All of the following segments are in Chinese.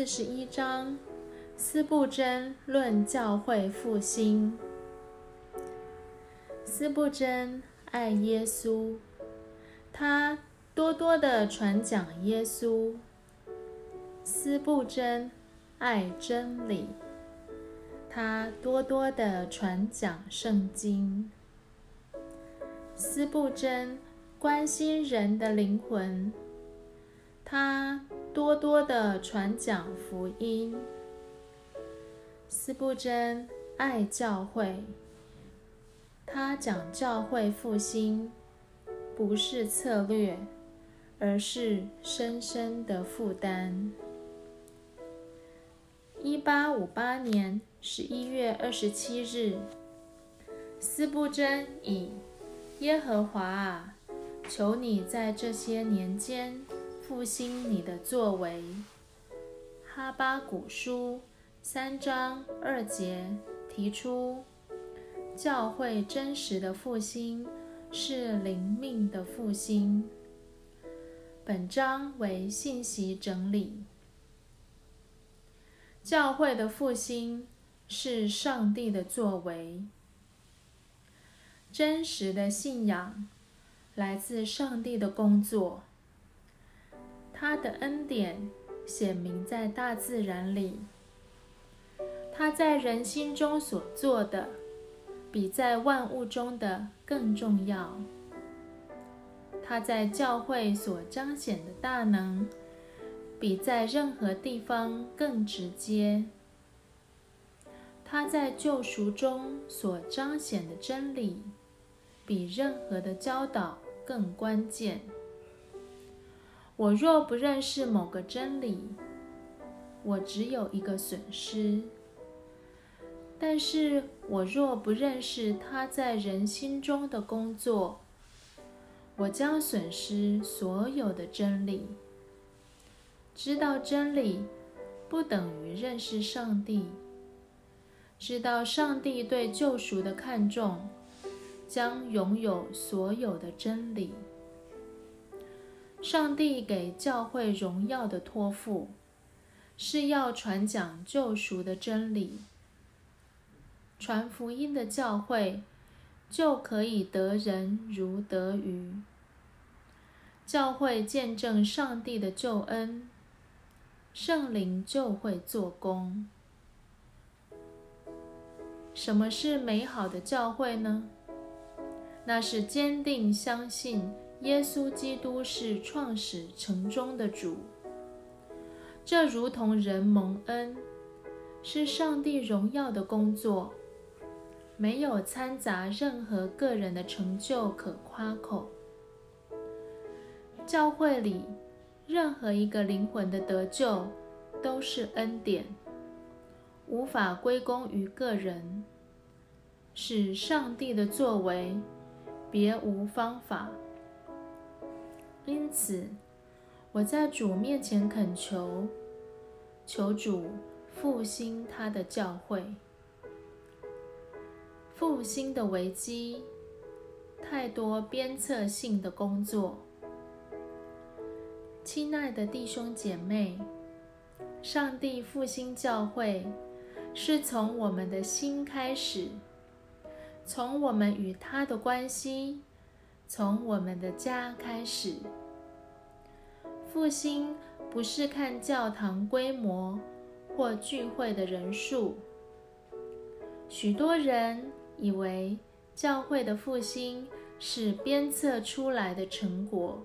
四十一章：斯布真论教会复兴。斯布真爱耶稣，他多多的传讲耶稣。斯布真爱真理，他多多的传讲圣经。斯布真关心人的灵魂，他多多的传讲福音。斯布真爱教会，他讲教会复兴，不是策略，而是深深的负担。一八五八年十一月二十七日，斯布真以。耶和华啊，求你在这些年间复兴你的作为。哈巴古书三章二节提出，教会真实的复兴是灵命的复兴。本章为信息整理。教会的复兴是上帝的作为。真实的信仰来自上帝的工作，他的恩典显明在大自然里，他在人心中所做的比在万物中的更重要，他在教会所彰显的大能比在任何地方更直接，他在救赎中所彰显的真理。比任何的教导更关键。我若不认识某个真理，我只有一个损失；但是我若不认识他在人心中的工作，我将损失所有的真理。知道真理不等于认识上帝。知道上帝对救赎的看重。将拥有所有的真理。上帝给教会荣耀的托付，是要传讲救赎的真理。传福音的教会，就可以得人如得鱼。教会见证上帝的救恩，圣灵就会做工。什么是美好的教会呢？那是坚定相信耶稣基督是创始成终的主，这如同人蒙恩，是上帝荣耀的工作，没有掺杂任何个人的成就可夸口。教会里任何一个灵魂的得救都是恩典，无法归功于个人，是上帝的作为。别无方法，因此我在主面前恳求，求主复兴他的教会。复兴的危机，太多鞭策性的工作。亲爱的弟兄姐妹，上帝复兴教会，是从我们的心开始。从我们与他的关系，从我们的家开始。复兴不是看教堂规模或聚会的人数。许多人以为教会的复兴是鞭策出来的成果。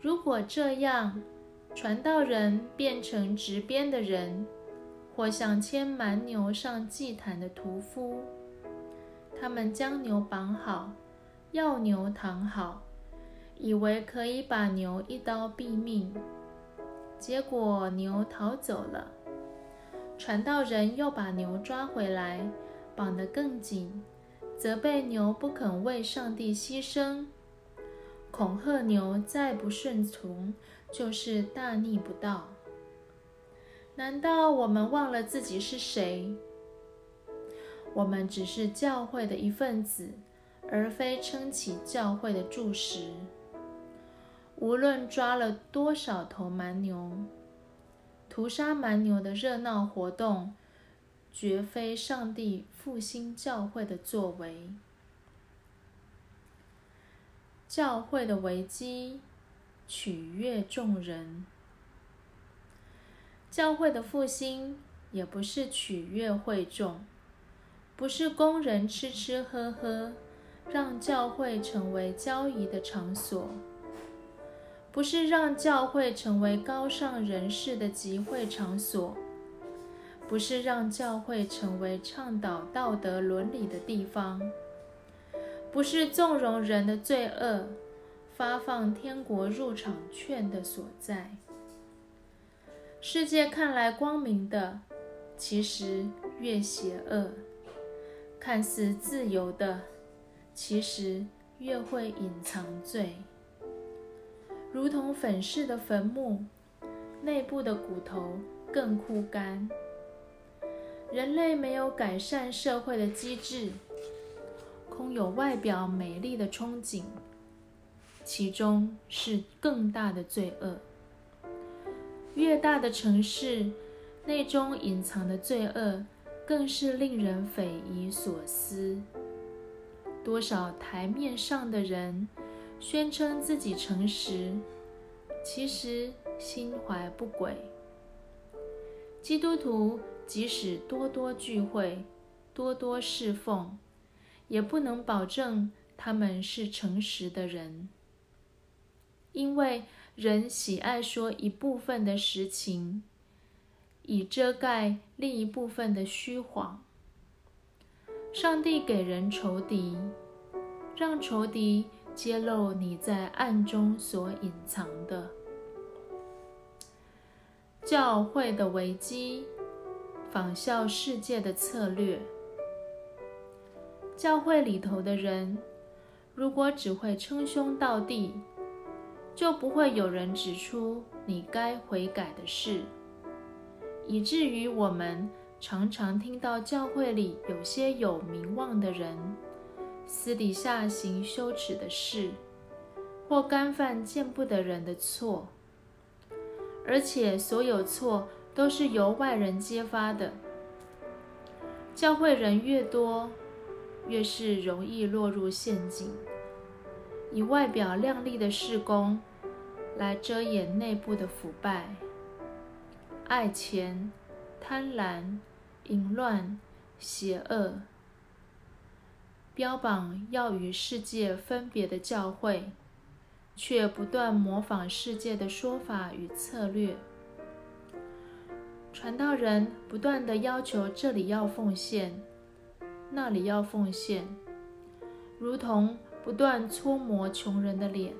如果这样，传道人变成执鞭的人，或像牵蛮牛上祭坛的屠夫。他们将牛绑好，要牛躺好，以为可以把牛一刀毙命。结果牛逃走了。传道人又把牛抓回来，绑得更紧，责备牛不肯为上帝牺牲，恐吓牛再不顺从就是大逆不道。难道我们忘了自己是谁？我们只是教会的一份子，而非撑起教会的柱石。无论抓了多少头蛮牛，屠杀蛮牛的热闹活动，绝非上帝复兴教会的作为。教会的危机，取悦众人。教会的复兴，也不是取悦会众，不是供人吃吃喝喝，让教会成为交易的场所。不是让教会成为高尚人士的集会场所，不是让教会成为倡导道德伦理的地方，不是纵容人的罪恶、发放天国入场券的所在。世界看来光明的，其实越邪恶；看似自由的，其实越会隐藏罪。如同粉饰的坟墓，内部的骨头更枯干。人类没有改善社会的机制，空有外表美丽的憧憬，其中是更大的罪恶。越大的城市，内中隐藏的罪恶更是令人匪夷所思。多少台面上的人。宣称自己诚实，其实心怀不轨。基督徒即使多多聚会、多多侍奉，也不能保证他们是诚实的人，因为人喜爱说一部分的实情，以遮盖另一部分的虚谎。上帝给人仇敌，让仇敌。揭露你在暗中所隐藏的教会的危机，仿效世界的策略。教会里头的人，如果只会称兄道弟，就不会有人指出你该悔改的事，以至于我们常常听到教会里有些有名望的人。私底下行羞耻的事，或干犯见不得人的错，而且所有错都是由外人揭发的。教会人越多，越是容易落入陷阱，以外表亮丽的事工来遮掩内部的腐败、爱钱、贪婪、淫乱、邪恶。标榜要与世界分别的教会，却不断模仿世界的说法与策略。传道人不断的要求这里要奉献，那里要奉献，如同不断搓磨穷人的脸。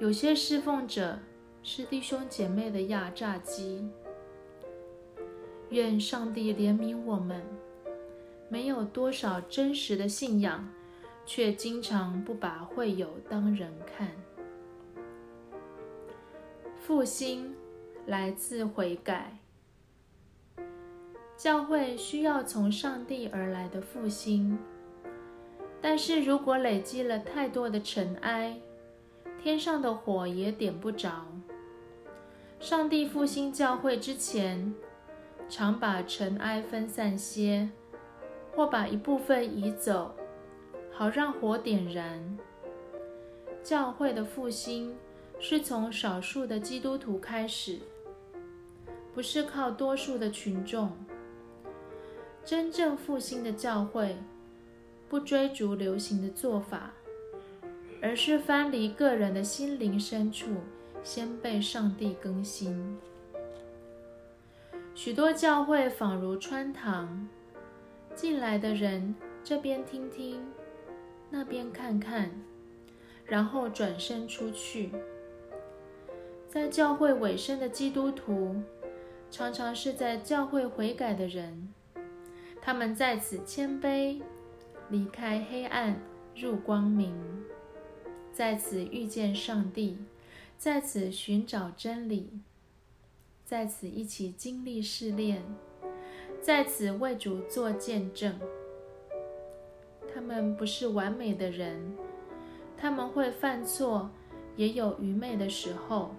有些侍奉者是弟兄姐妹的压榨机。愿上帝怜悯我们。没有多少真实的信仰，却经常不把会友当人看。复兴来自悔改，教会需要从上帝而来的复兴。但是如果累积了太多的尘埃，天上的火也点不着。上帝复兴教会之前，常把尘埃分散些。或把一部分移走，好让火点燃。教会的复兴是从少数的基督徒开始，不是靠多数的群众。真正复兴的教会，不追逐流行的做法，而是翻离个人的心灵深处，先被上帝更新。许多教会仿如穿堂。进来的人这边听听，那边看看，然后转身出去。在教会尾声的基督徒，常常是在教会悔改的人，他们在此谦卑，离开黑暗，入光明，在此遇见上帝，在此寻找真理，在此一起经历试炼。在此为主做见证。他们不是完美的人，他们会犯错，也有愚昧的时候。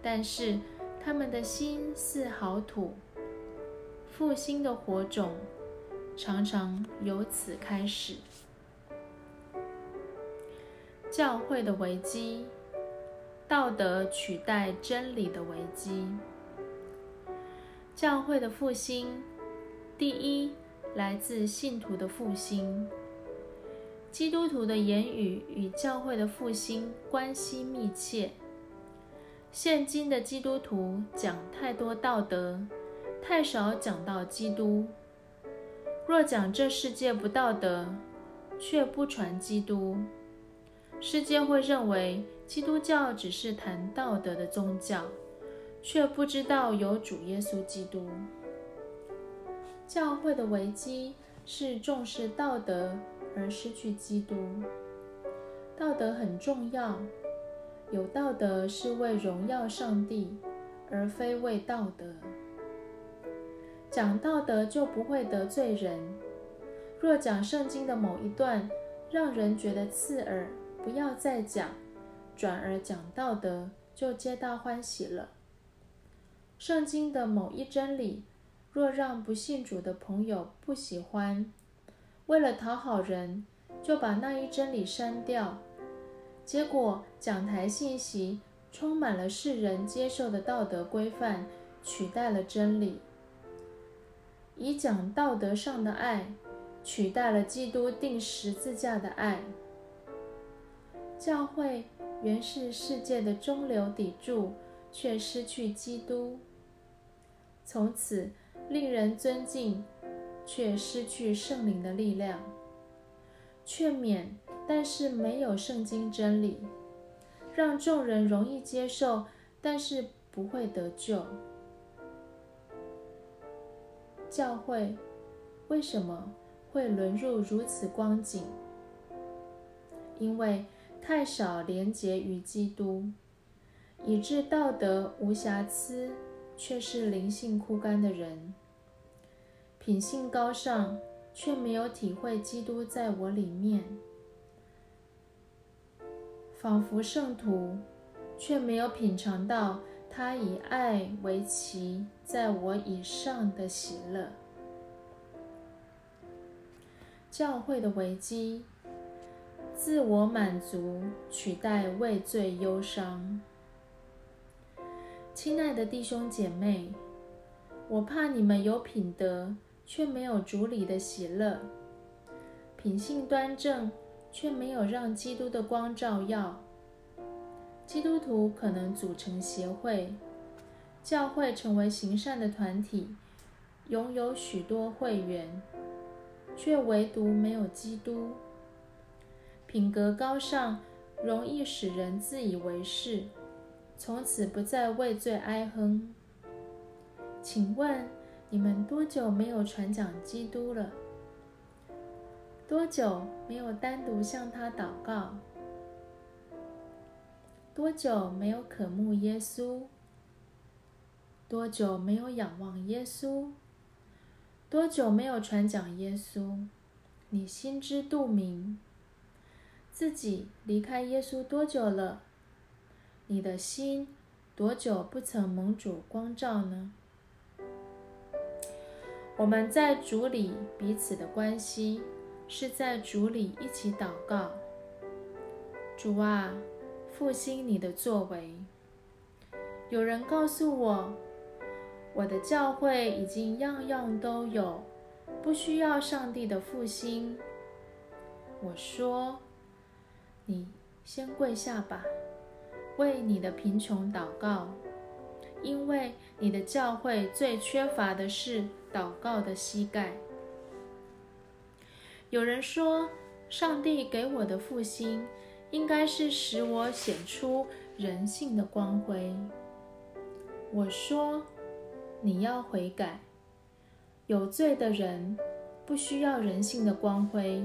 但是他们的心似好土，复兴的火种常常由此开始。教会的危机，道德取代真理的危机。教会的复兴，第一来自信徒的复兴。基督徒的言语与教会的复兴关系密切。现今的基督徒讲太多道德，太少讲到基督。若讲这世界不道德，却不传基督，世界会认为基督教只是谈道德的宗教，却不知道有主耶稣基督。教会的危机是重视道德而失去基督。道德很重要。有道德是为荣耀上帝，而非为道德。讲道德就不会得罪人。若讲圣经的某一段让人觉得刺耳，不要再讲，转而讲道德，就皆大欢喜了。圣经的某一真理，若让不信主的朋友不喜欢，为了讨好人，就把那一真理删掉。结果，讲台信息充满了世人接受的道德规范，取代了真理；以讲道德上的爱，取代了基督定十字架的爱。教会原是世界的中流砥柱，却失去基督；从此令人尊敬，却失去圣灵的力量。劝勉。但是没有圣经真理，让众人容易接受，但是不会得救。教会为什么会沦入如此光景？因为太少廉洁于基督，以致道德无瑕疵，却是灵性枯干的人；品性高尚，却没有体会基督在我里面。仿佛圣徒，却没有品尝到他以爱为旗在我以上的喜乐。教会的危机，自我满足取代畏罪忧伤。亲爱的弟兄姐妹，我怕你们有品德，却没有主里的喜乐；品性端正。却没有让基督的光照耀。基督徒可能组成协会、教会，成为行善的团体，拥有许多会员，却唯独没有基督。品格高尚，容易使人自以为是，从此不再畏罪哀哼。请问你们多久没有传讲基督了？多久没有单独向他祷告？多久没有渴慕耶稣？多久没有仰望耶稣？多久没有传讲耶稣？你心知肚明，自己离开耶稣多久了？你的心多久不曾蒙主光照呢？我们在主里彼此的关系。是在主里一起祷告，主啊，复兴你的作为。有人告诉我，我的教会已经样样都有，不需要上帝的复兴。我说，你先跪下吧，为你的贫穷祷告，因为你的教会最缺乏的是祷告的膝盖。有人说，上帝给我的复兴，应该是使我显出人性的光辉。我说，你要悔改。有罪的人不需要人性的光辉，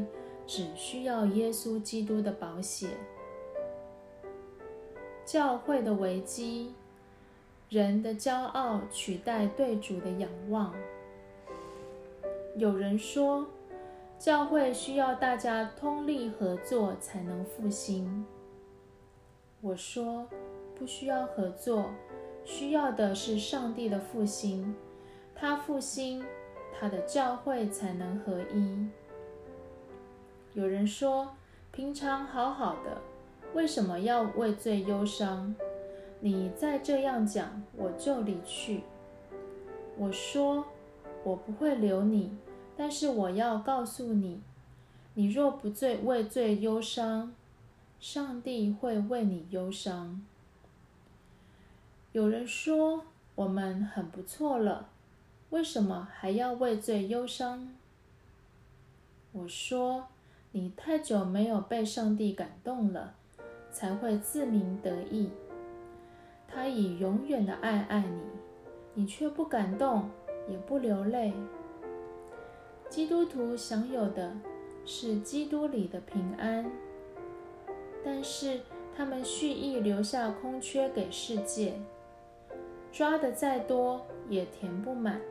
只需要耶稣基督的宝血。教会的危机，人的骄傲取代对主的仰望。有人说。教会需要大家通力合作才能复兴。我说，不需要合作，需要的是上帝的复兴，他复兴，他的教会才能合一。有人说，平常好好的，为什么要为罪忧伤？你再这样讲，我就离去。我说，我不会留你，但是我要告诉你，你若不罪为罪忧伤，上帝会为你忧伤。有人说，我们很不错了，为什么还要为罪忧伤？我说。你太久没有被上帝感动了，才会自鸣得意。他以永远的爱爱你，你却不感动，也不流泪。基督徒享有的是基督里的平安，但是他们蓄意留下空缺给世界，抓的再多也填不满。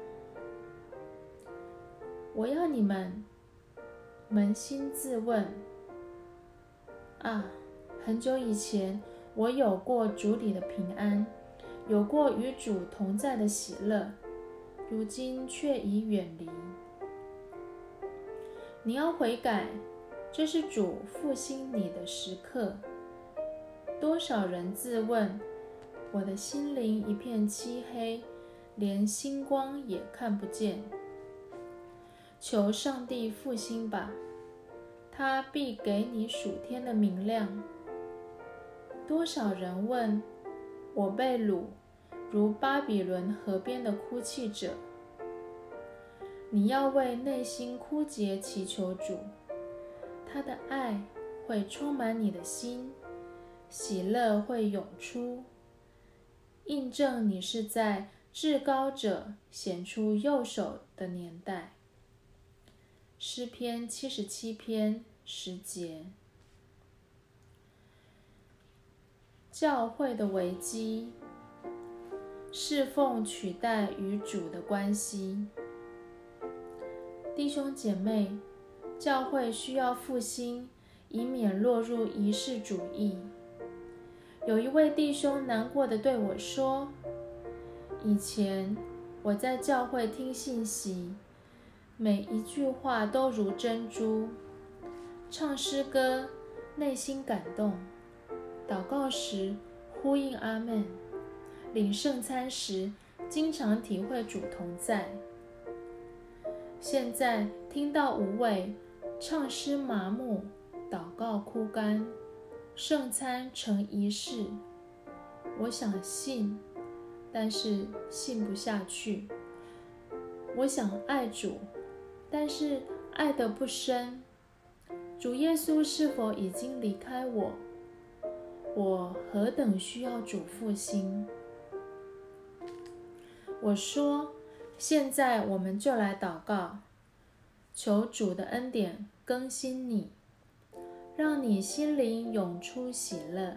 我要你们。扪心自问：啊，很久以前我有过主里的平安，有过与主同在的喜乐，如今却已远离。你要悔改，这是主复兴你的时刻。多少人自问：我的心灵一片漆黑，连星光也看不见。求上帝复兴吧，他必给你属天的明亮。多少人问我被掳，如巴比伦河边的哭泣者。你要为内心枯竭祈求主，他的爱会充满你的心，喜乐会涌出，印证你是在至高者显出右手的年代。诗篇七十七篇十节，教会的危机，侍奉取代与主的关系。弟兄姐妹，教会需要复兴，以免落入仪式主义。有一位弟兄难过的对我说：“以前我在教会听信息。”每一句话都如珍珠，唱诗歌内心感动，祷告时呼应阿门，领圣餐时经常体会主同在。现在听到无味，唱诗麻木，祷告枯干，圣餐成仪式，我想信，但是信不下去。我想爱主。但是爱得不深，主耶稣是否已经离开我？我何等需要主复兴！我说，现在我们就来祷告，求主的恩典更新你，让你心灵涌出喜乐。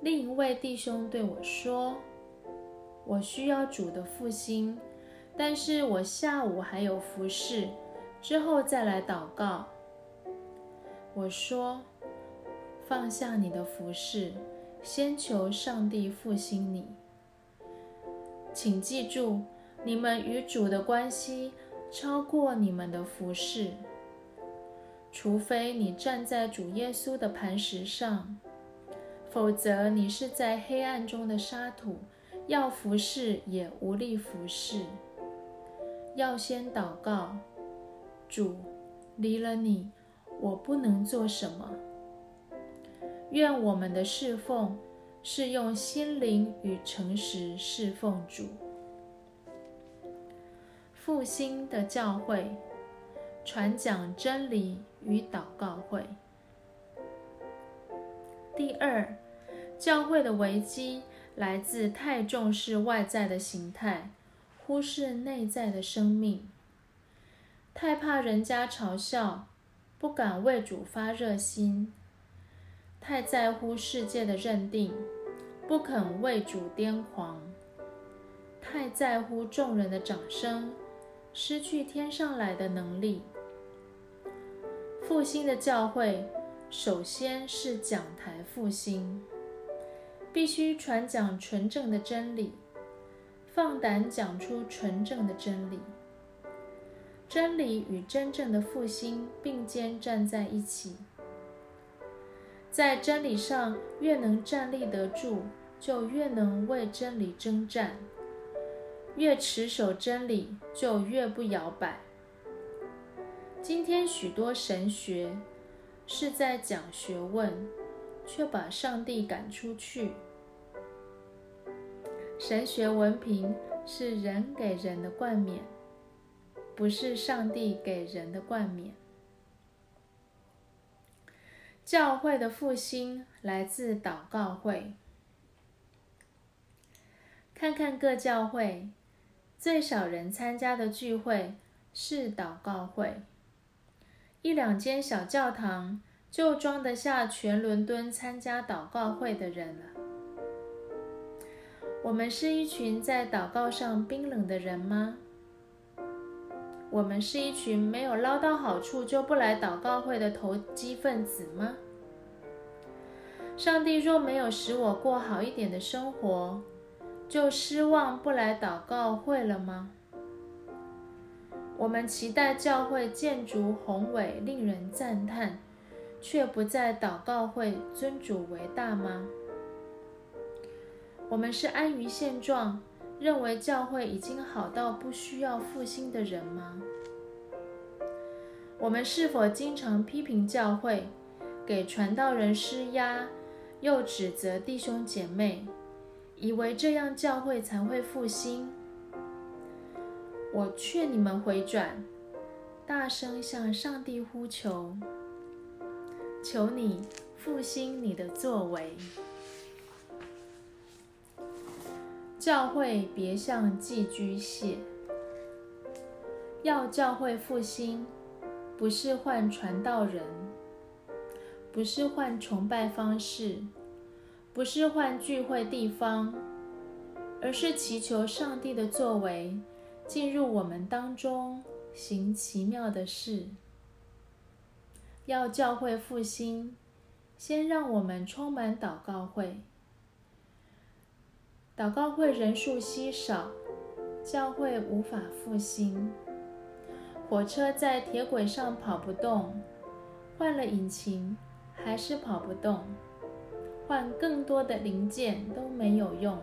另一位弟兄对我说：“我需要主的复兴。”但是我下午还有服侍，之后再来祷告。我说：“放下你的服侍，先求上帝复兴你。请记住，你们与主的关系超过你们的服侍。除非你站在主耶稣的磐石上，否则你是在黑暗中的沙土，要服侍也无力服侍。”要先祷告，主，离了你，我不能做什么。愿我们的侍奉是用心灵与诚实侍奉主。复兴的教会，传讲真理与祷告会。第二，教会的危机来自太重视外在的形态。忽视内在的生命，太怕人家嘲笑，不敢为主发热心；太在乎世界的认定，不肯为主癫狂；太在乎众人的掌声，失去天上来的能力。复兴的教会，首先是讲台复兴，必须传讲纯正的真理，放胆讲出纯正的真理。真理与真正的复兴并肩站在一起，在真理上越能站立得住，就越能为真理征战；越持守真理，就越不摇摆。今天许多神学是在讲学问，却把上帝赶出去。神学文凭是人给人的冠冕。不是上帝给人的冠冕。教会的复兴来自祷告会。看看各教会，最少人参加的聚会是祷告会。一两间小教堂就装得下全伦敦参加祷告会的人了。我们是一群在祷告上冰冷的人吗？我们是一群没有捞到好处就不来祷告会的投机分子吗？上帝若没有使我过好一点的生活，就失望不来祷告会了吗？我们期待教会建筑宏伟，令人赞叹，却不在祷告会尊主为大吗？我们是安于现状。认为教会已经好到不需要复兴的人吗？我们是否经常批评教会，给传道人施压，又指责弟兄姐妹，以为这样教会才会复兴？我劝你们回转，大声向上帝呼求，求你复兴你的作为。教会别像寄居蟹，要教会复兴，不是换传道人，不是换崇拜方式，不是换聚会地方，而是祈求上帝的作为进入我们当中，行奇妙的事。要教会复兴，先让我们充满祷告会。祷告会人数稀少，教会无法复兴。火车在铁轨上跑不动，换了引擎还是跑不动，换更多的零件都没有用，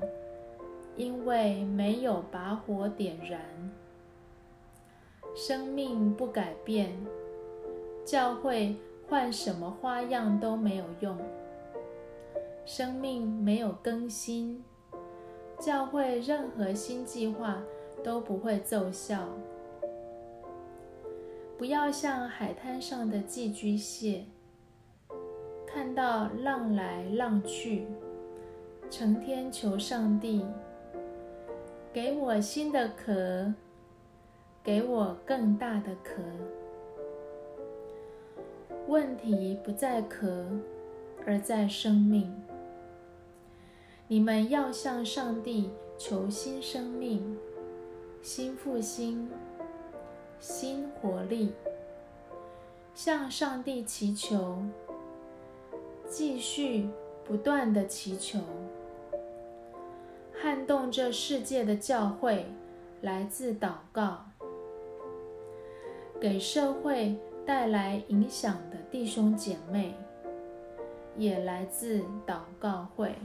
因为没有把火点燃。生命不改变，教会换什么花样都没有用。生命没有更新。教会任何新计划都不会奏效。不要像海滩上的寄居蟹，看到浪来浪去，成天求上帝给我新的壳，给我更大的壳。问题不在壳，而在生命。你们要向上帝求新生命、新复兴、新活力，向上帝祈求，继续不断的祈求，撼动这世界的教会来自祷告，给社会带来影响的弟兄姐妹也来自祷告会。